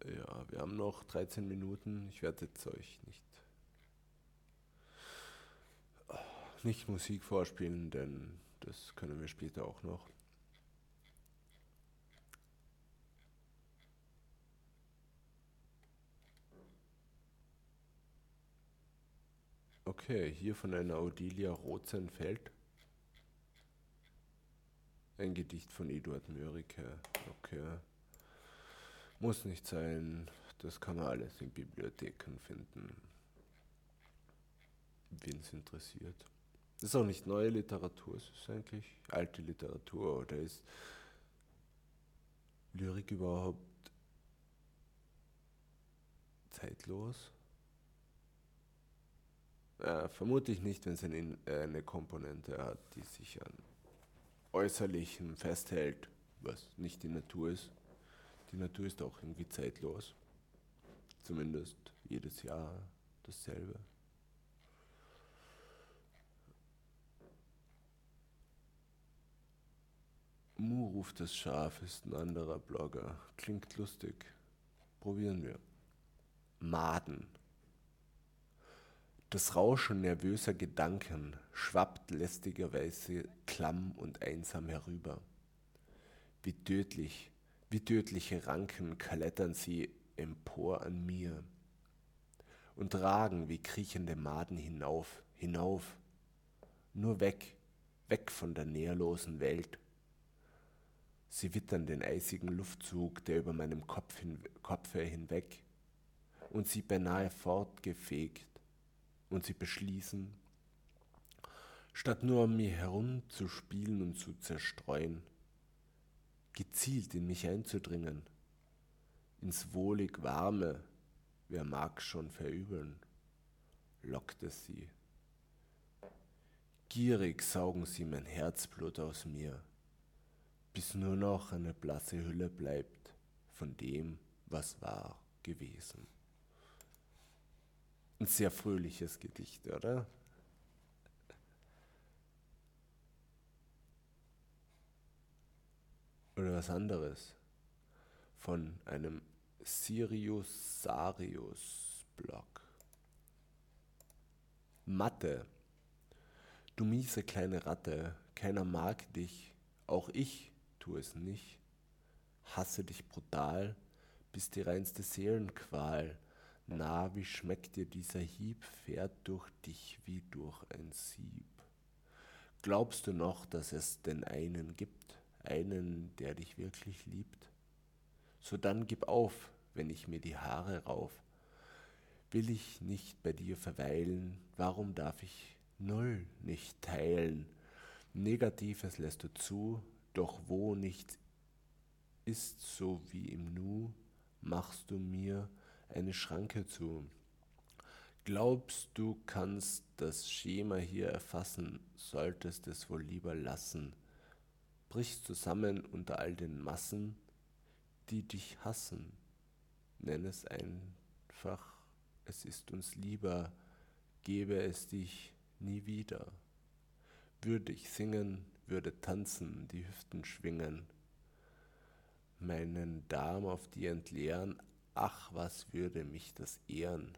Ja, wir haben noch 13 Minuten. Ich werde jetzt euch nicht, nicht Musik vorspielen, denn das können wir später auch noch. Okay, hier von einer Odilia Rozenfeld. Ein Gedicht von Eduard Mörike. Okay. Muss nicht sein. Das kann man alles in Bibliotheken finden. Wen es interessiert. Das ist auch nicht neue Literatur, es ist eigentlich alte Literatur. Oder ist Lyrik überhaupt zeitlos? Äh, vermute ich nicht, wenn es eine, äh, eine Komponente hat, die sich an Äußerlichem festhält, was nicht die Natur ist. Die Natur ist auch irgendwie zeitlos. Zumindest jedes Jahr dasselbe. Mu ruft das Schaf ist ein anderer Blogger. Klingt lustig. Probieren wir. Maden das Rauschen nervöser Gedanken schwappt lästigerweise klamm und einsam herüber. Wie tödlich, wie tödliche Ranken klettern sie empor an mir und ragen wie kriechende Maden hinauf, hinauf, nur weg, weg von der nährlosen Welt. Sie wittern den eisigen Luftzug, der über meinem Kopf hin, Kopfe hinweg und sie beinahe fortgefegt und sie beschließen, statt nur um mich herum zu spielen und zu zerstreuen, gezielt in mich einzudringen, ins wohlig warme, wer mag schon verübeln, lockt es sie. Gierig saugen sie mein Herzblut aus mir, bis nur noch eine blasse Hülle bleibt von dem, was war gewesen. Ein sehr fröhliches Gedicht, oder? Oder was anderes. Von einem Sirius Sarius Blog. Mathe. Du miese kleine Ratte, keiner mag dich, auch ich tu es nicht. Hasse dich brutal, bist die reinste Seelenqual. Na, wie schmeckt dir dieser Hieb, fährt durch dich wie durch ein Sieb. Glaubst du noch, dass es denn einen gibt, einen, der dich wirklich liebt? So dann gib auf, wenn ich mir die Haare rauf. Will ich nicht bei dir verweilen, warum darf ich null nicht teilen? Negatives lässt du zu, doch wo nicht ist so wie im Nu, machst du mir eine Schranke zu. Glaubst du kannst das Schema hier erfassen, solltest es wohl lieber lassen. Brichst zusammen unter all den Massen, die dich hassen. Nenn es einfach, es ist uns lieber, gebe es dich nie wieder. Würde ich singen, würde tanzen, die Hüften schwingen, meinen Darm auf dir entleeren, ach, was würde mich das ehren?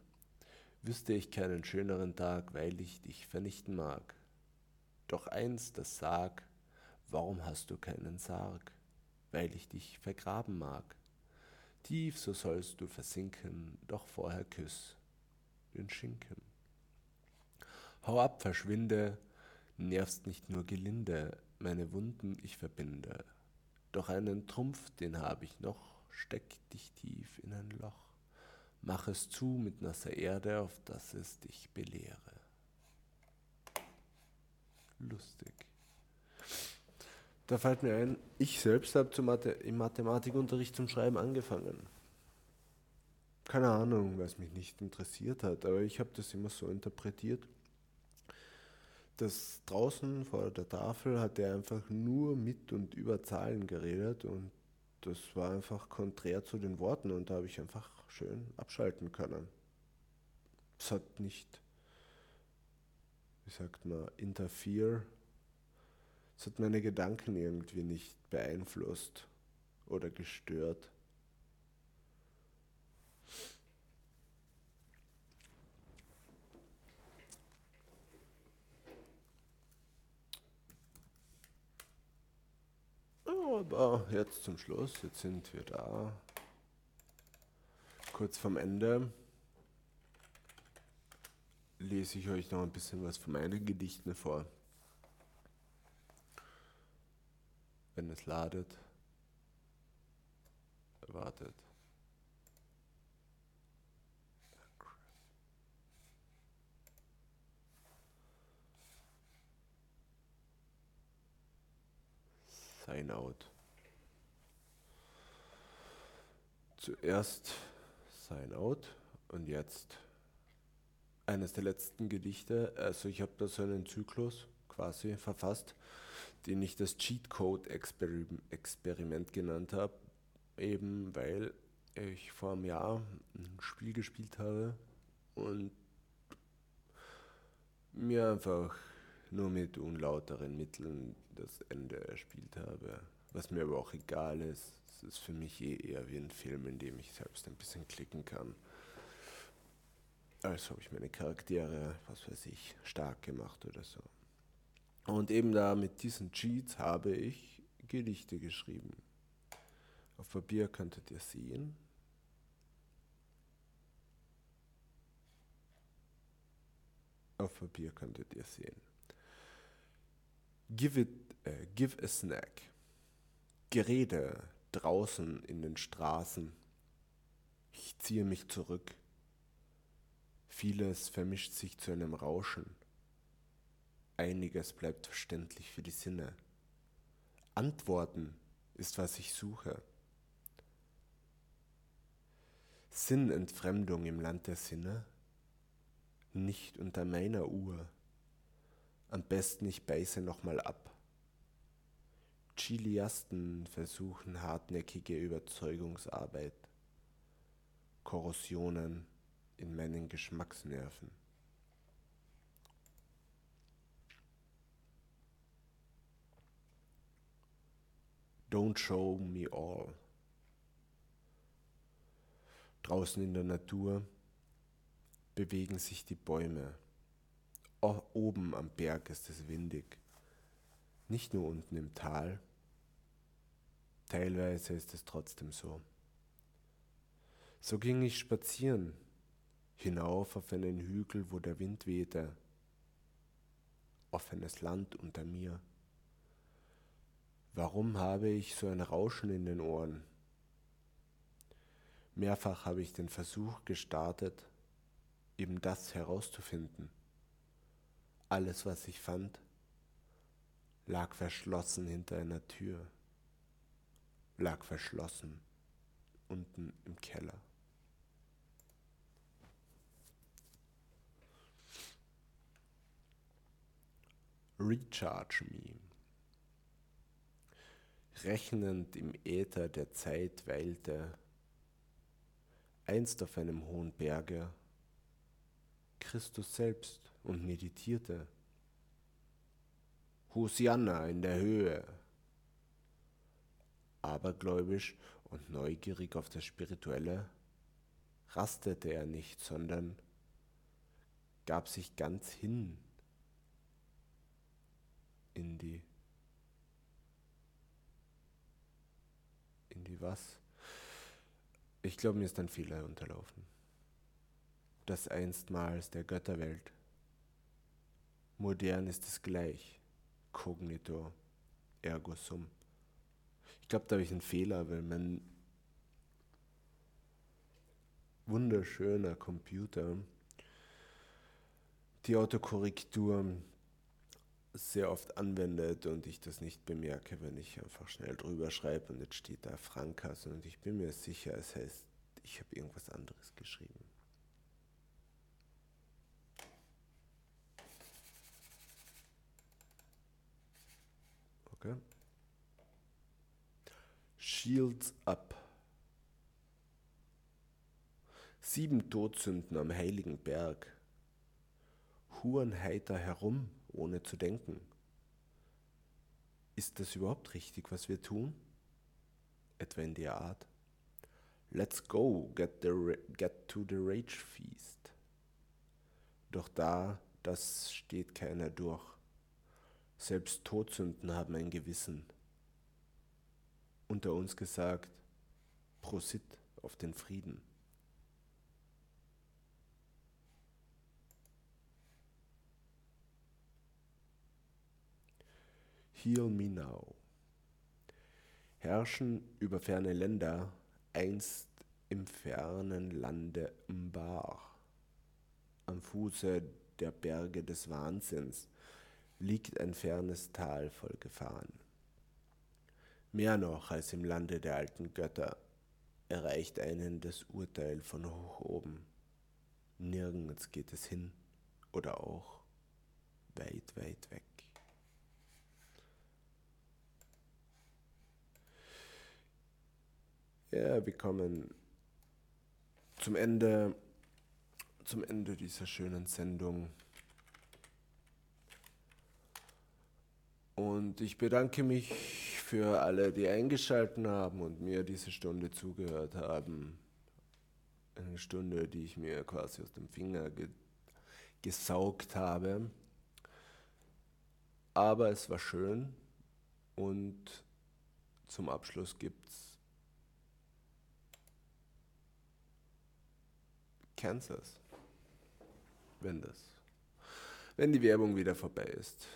Wüsste ich keinen schöneren Tag, weil ich dich vernichten mag. Doch eins, das sag, warum hast du keinen Sarg? Weil ich dich vergraben mag. Tief, so sollst du versinken, doch vorher küss den Schinken. Hau ab, verschwinde, nervst nicht nur gelinde, meine Wunden ich verbinde. Doch einen Trumpf, den hab ich noch, steck dich tief in ein Loch. Mach es zu mit nasser Erde, auf dass es dich belehre. Lustig. Da fällt mir ein, ich selbst habe Mathe im Mathematikunterricht zum Schreiben angefangen. Keine Ahnung, was mich nicht interessiert hat, aber ich habe das immer so interpretiert dass draußen vor der Tafel hat er einfach nur mit und über Zahlen geredet und das war einfach konträr zu den Worten und da habe ich einfach schön abschalten können. Es hat nicht, wie sagt man, interfere, es hat meine Gedanken irgendwie nicht beeinflusst oder gestört. Aber jetzt zum Schluss, jetzt sind wir da. Kurz vorm Ende lese ich euch noch ein bisschen was von meinen Gedichten vor. Wenn es ladet, wartet. Sign Out. Zuerst Sign Out und jetzt eines der letzten Gedichte. Also ich habe da so einen Zyklus quasi verfasst, den ich das Cheat Code Experiment genannt habe, eben weil ich vor einem Jahr ein Spiel gespielt habe und mir einfach nur mit unlauteren Mitteln das Ende erspielt habe. Was mir aber auch egal ist. Ist für mich eh eher wie ein Film, in dem ich selbst ein bisschen klicken kann. Als habe ich meine Charaktere, was weiß ich, stark gemacht oder so. Und eben da mit diesen Cheats habe ich Gedichte geschrieben. Auf Papier könntet ihr sehen. Auf Papier könntet ihr sehen. Give it, äh, give a snack. Gerede draußen in den Straßen. Ich ziehe mich zurück. Vieles vermischt sich zu einem Rauschen. Einiges bleibt verständlich für die Sinne. Antworten ist, was ich suche. Sinnentfremdung im Land der Sinne? Nicht unter meiner Uhr. Am besten ich beiße nochmal ab. Chiliasten versuchen hartnäckige Überzeugungsarbeit. Korrosionen in meinen Geschmacksnerven. Don't show me all. Draußen in der Natur bewegen sich die Bäume. Auch oben am Berg ist es windig. Nicht nur unten im Tal. Teilweise ist es trotzdem so. So ging ich spazieren, hinauf auf einen Hügel, wo der Wind wehte. Offenes Land unter mir. Warum habe ich so ein Rauschen in den Ohren? Mehrfach habe ich den Versuch gestartet, eben das herauszufinden. Alles, was ich fand, lag verschlossen hinter einer Tür, lag verschlossen unten im Keller. Recharge Me. Rechnend im Äther der Zeit weilte, einst auf einem hohen Berge, Christus selbst und meditierte. Hosianna in der Höhe. Abergläubisch und neugierig auf das Spirituelle rastete er nicht, sondern gab sich ganz hin in die in die was? Ich glaube, mir ist ein Fehler unterlaufen. Das einstmals der Götterwelt. Modern ist es gleich. Cognito ergo sum. Ich glaube, da habe ich einen Fehler, weil mein wunderschöner Computer die Autokorrektur sehr oft anwendet und ich das nicht bemerke, wenn ich einfach schnell drüber schreibe und jetzt steht da Frankas und ich bin mir sicher, es heißt, ich habe irgendwas anderes geschrieben. Okay. Shields up. Sieben Todsünden am heiligen Berg. Huren heiter herum ohne zu denken. Ist das überhaupt richtig, was wir tun? Etwa in der Art. Let's go, get, the, get to the rage feast. Doch da, das steht keiner durch. Selbst Todsünden haben ein Gewissen. Unter uns gesagt, Prosit auf den Frieden. Heal Me Now. Herrschen über ferne Länder, einst im fernen Lande Mbar. Am Fuße der Berge des Wahnsinns liegt ein fernes Tal voll Gefahren. Mehr noch als im Lande der alten Götter erreicht einen das Urteil von hoch oben. Nirgends geht es hin oder auch weit, weit weg. Ja, wir kommen zum Ende, zum Ende dieser schönen Sendung. Und ich bedanke mich für alle, die eingeschaltet haben und mir diese Stunde zugehört haben. Eine Stunde, die ich mir quasi aus dem Finger ge gesaugt habe. Aber es war schön und zum Abschluss gibt es Kansas. Wenn das. Wenn die Werbung wieder vorbei ist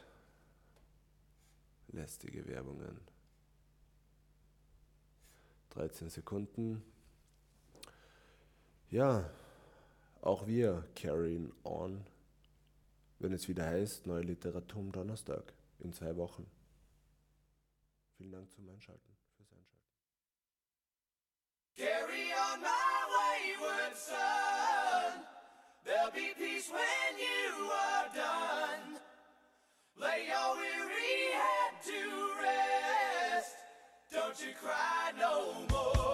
lästige Werbungen. 13 Sekunden. Ja, auch wir carrying on, wenn es wieder heißt, neue Literatur am Donnerstag in zwei Wochen. Vielen Dank zum Einschalten, fürs Einschalten. Carry on my wayward son, there'll be peace when you are done. Lay your weary head. to rest. Don't you cry no more.